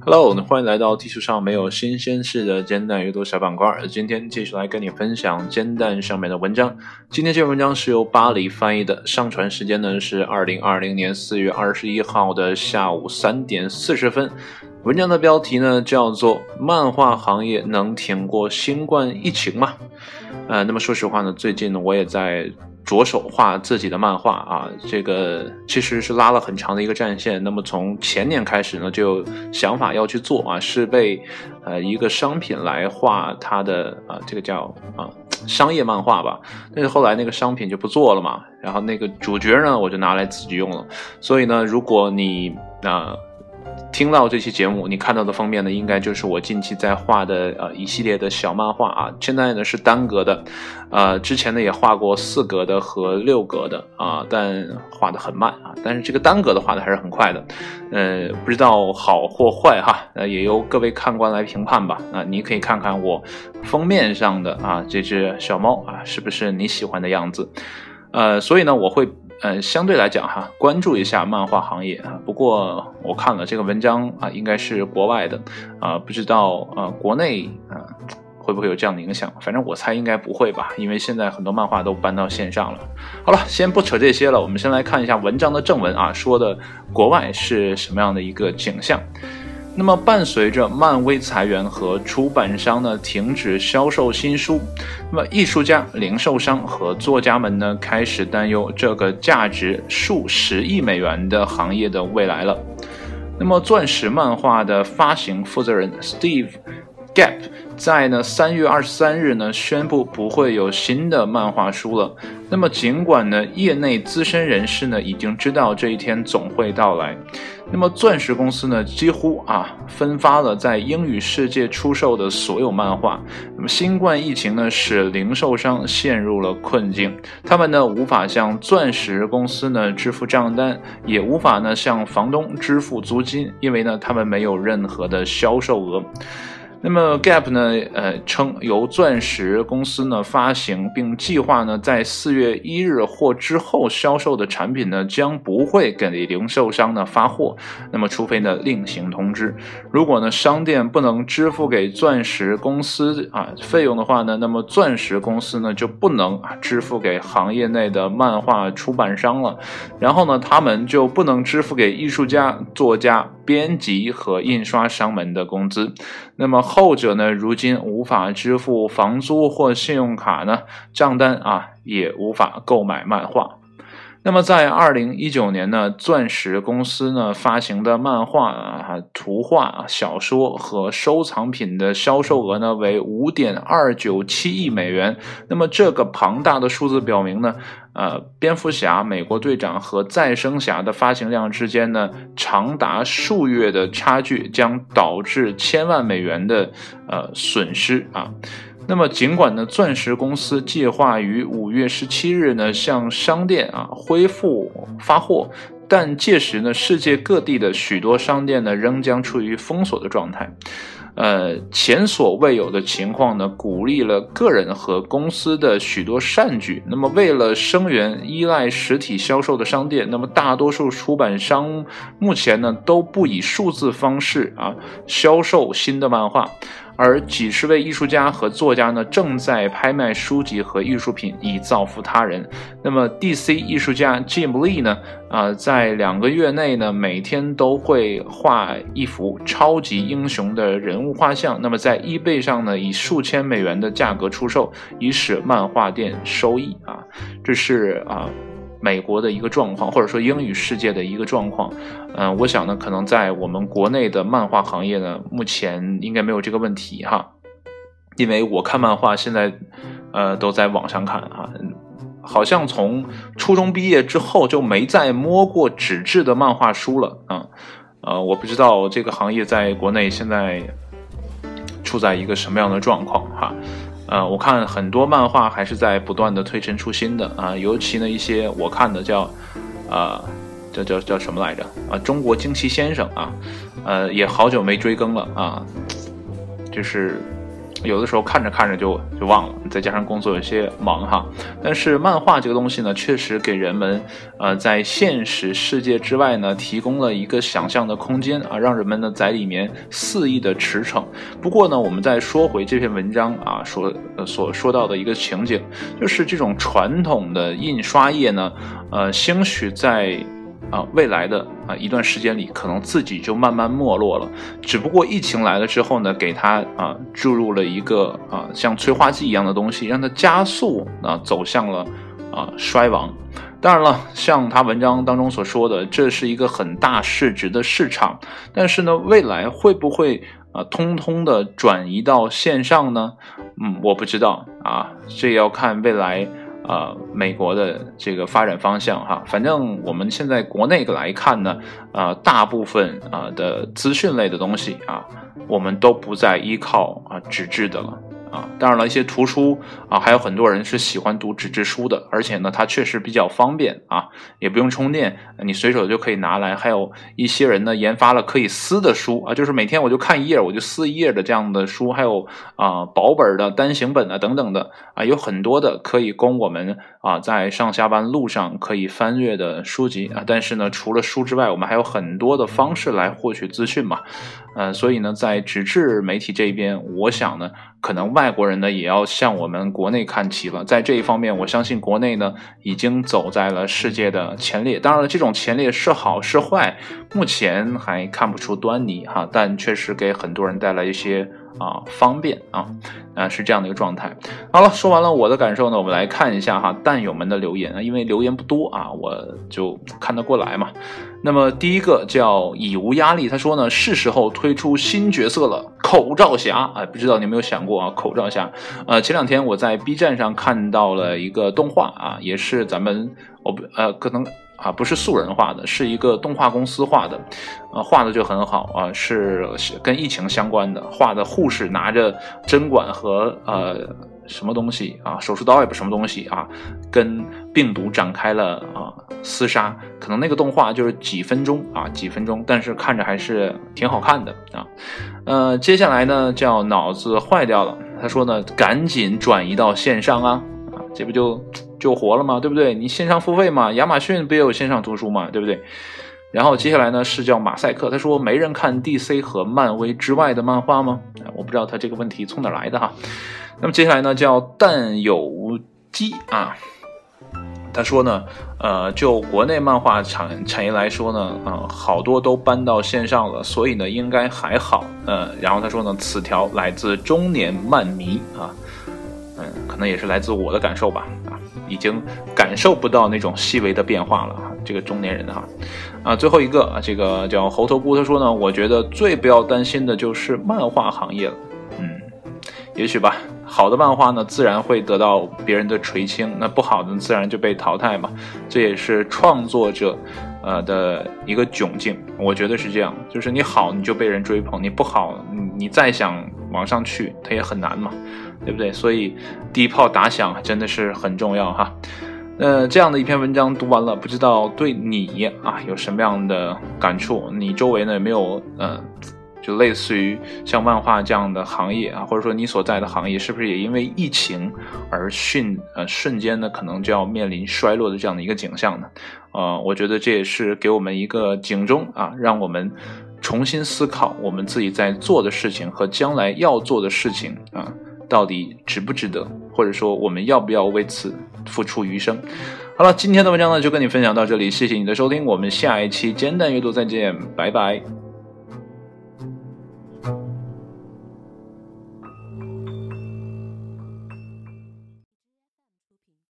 Hello，欢迎来到地球上没有新鲜事的煎蛋阅读小板块。今天继续来跟你分享煎蛋上面的文章。今天这篇文章是由巴黎翻译的，上传时间呢是二零二零年四月二十一号的下午三点四十分。文章的标题呢叫做《漫画行业能挺过新冠疫情吗》？呃，那么说实话呢，最近呢我也在。着手画自己的漫画啊，这个其实是拉了很长的一个战线。那么从前年开始呢，就想法要去做啊，是被呃一个商品来画它的啊，这个叫啊商业漫画吧。但是后来那个商品就不做了嘛，然后那个主角呢，我就拿来自己用了。所以呢，如果你啊。听到这期节目，你看到的封面呢，应该就是我近期在画的呃一系列的小漫画啊。现在呢是单格的，呃，之前呢也画过四格的和六格的啊，但画的很慢啊。但是这个单格的画的还是很快的，呃，不知道好或坏哈，呃，也由各位看官来评判吧。啊，你可以看看我封面上的啊这只小猫啊，是不是你喜欢的样子？呃，所以呢，我会。嗯，相对来讲哈，关注一下漫画行业啊。不过我看了这个文章啊，应该是国外的啊，不知道啊国内啊会不会有这样的影响？反正我猜应该不会吧，因为现在很多漫画都搬到线上了。好了，先不扯这些了，我们先来看一下文章的正文啊，说的国外是什么样的一个景象。那么，伴随着漫威裁员和出版商呢停止销售新书，那么艺术家、零售商和作家们呢开始担忧这个价值数十亿美元的行业的未来了。那么，钻石漫画的发行负责人 Steve Gap 在呢三月二十三日呢宣布不会有新的漫画书了。那么，尽管呢业内资深人士呢已经知道这一天总会到来。那么，钻石公司呢，几乎啊分发了在英语世界出售的所有漫画。那么，新冠疫情呢，使零售商陷入了困境，他们呢无法向钻石公司呢支付账单，也无法呢向房东支付租金，因为呢他们没有任何的销售额。那么，Gap 呢？呃，称由钻石公司呢发行，并计划呢在四月一日或之后销售的产品呢，将不会给零售商呢发货。那么，除非呢另行通知。如果呢商店不能支付给钻石公司啊费用的话呢，那么钻石公司呢就不能啊支付给行业内的漫画出版商了。然后呢，他们就不能支付给艺术家、作家。编辑和印刷商们的工资，那么后者呢，如今无法支付房租或信用卡呢账单啊，也无法购买漫画。那么在二零一九年呢，钻石公司呢发行的漫画啊、图画、小说和收藏品的销售额呢为五点二九七亿美元。那么这个庞大的数字表明呢，呃，蝙蝠侠、美国队长和再生侠的发行量之间呢长达数月的差距，将导致千万美元的呃损失啊。那么，尽管呢，钻石公司计划于五月十七日呢向商店啊恢复发货，但届时呢，世界各地的许多商店呢仍将处于封锁的状态。呃，前所未有的情况呢，鼓励了个人和公司的许多善举。那么，为了声援依赖实体销售的商店，那么大多数出版商目前呢都不以数字方式啊销售新的漫画。而几十位艺术家和作家呢，正在拍卖书籍和艺术品以造福他人。那么，DC 艺术家 Jim Lee 呢，啊，在两个月内呢，每天都会画一幅超级英雄的人物画像。那么，在 eBay 上呢，以数千美元的价格出售，以使漫画店收益啊。这是啊。美国的一个状况，或者说英语世界的一个状况，嗯，我想呢，可能在我们国内的漫画行业呢，目前应该没有这个问题哈，因为我看漫画现在，呃，都在网上看哈，好像从初中毕业之后就没再摸过纸质的漫画书了啊，呃，我不知道这个行业在国内现在处在一个什么样的状况哈。呃，我看很多漫画还是在不断的推陈出新的啊，尤其呢一些我看的叫，呃，叫叫叫什么来着啊？中国惊奇先生啊，呃，也好久没追更了啊，就是有的时候看着看着就就忘了，再加上工作有些忙哈。但是漫画这个东西呢，确实给人们呃在现实世界之外呢提供了一个想象的空间啊，让人们呢在里面肆意的驰骋。不过呢，我们再说回这篇文章啊，所所说到的一个情景，就是这种传统的印刷业呢，呃，兴许在。啊，未来的啊一段时间里，可能自己就慢慢没落了。只不过疫情来了之后呢，给他啊注入了一个啊像催化剂一样的东西，让他加速啊走向了啊衰亡。当然了，像他文章当中所说的，这是一个很大市值的市场，但是呢，未来会不会啊通通的转移到线上呢？嗯，我不知道啊，这要看未来。啊，美国的这个发展方向哈，反正我们现在国内来看呢，啊，大部分啊的资讯类的东西啊，我们都不再依靠啊纸质的了。啊，当然了，一些图书啊，还有很多人是喜欢读纸质书的，而且呢，它确实比较方便啊，也不用充电，你随手就可以拿来。还有一些人呢，研发了可以撕的书啊，就是每天我就看一页，我就撕一页的这样的书，还有啊薄本的单行本啊等等的啊，有很多的可以供我们啊在上下班路上可以翻阅的书籍啊。但是呢，除了书之外，我们还有很多的方式来获取资讯嘛。嗯，所以呢，在纸质媒体这一边，我想呢，可能外国人呢也要向我们国内看齐了。在这一方面，我相信国内呢已经走在了世界的前列。当然了，这种前列是好是坏，目前还看不出端倪哈，但确实给很多人带来一些。啊，方便啊，啊是这样的一个状态。好了，说完了我的感受呢，我们来看一下哈蛋友们的留言啊，因为留言不多啊，我就看得过来嘛。那么第一个叫已无压力，他说呢是时候推出新角色了，口罩侠。哎，不知道你有没有想过啊，口罩侠。呃，前两天我在 B 站上看到了一个动画啊，也是咱们我不呃可能。啊，不是素人画的，是一个动画公司画的，呃，画的就很好啊，是跟疫情相关的，画的护士拿着针管和呃什么东西啊，手术刀也不什么东西啊，跟病毒展开了啊厮杀，可能那个动画就是几分钟啊，几分钟，但是看着还是挺好看的啊，呃，接下来呢叫脑子坏掉了，他说呢，赶紧转移到线上啊，啊，这不就。就活了嘛，对不对？你线上付费嘛，亚马逊不也有线上图书嘛，对不对？然后接下来呢是叫马赛克，他说没人看 DC 和漫威之外的漫画吗？我不知道他这个问题从哪来的哈。那么接下来呢叫但有机啊，他说呢，呃，就国内漫画产产业来说呢，啊，好多都搬到线上了，所以呢应该还好。呃，然后他说呢，此条来自中年漫迷啊，嗯，可能也是来自我的感受吧。已经感受不到那种细微的变化了哈，这个中年人哈，啊，最后一个啊，这个叫猴头菇，他说呢，我觉得最不要担心的就是漫画行业了，嗯，也许吧，好的漫画呢，自然会得到别人的垂青，那不好的自然就被淘汰嘛，这也是创作者呃的一个窘境，我觉得是这样，就是你好你就被人追捧，你不好你再想往上去，它也很难嘛。对不对？所以第一炮打响真的是很重要哈。呃，这样的一篇文章读完了，不知道对你啊有什么样的感触？你周围呢有没有呃，就类似于像漫画这样的行业啊，或者说你所在的行业是不是也因为疫情而迅呃瞬间呢可能就要面临衰落的这样的一个景象呢？呃，我觉得这也是给我们一个警钟啊，让我们重新思考我们自己在做的事情和将来要做的事情啊。到底值不值得，或者说我们要不要为此付出余生？好了，今天的文章呢就跟你分享到这里，谢谢你的收听，我们下一期煎蛋阅读再见，拜拜。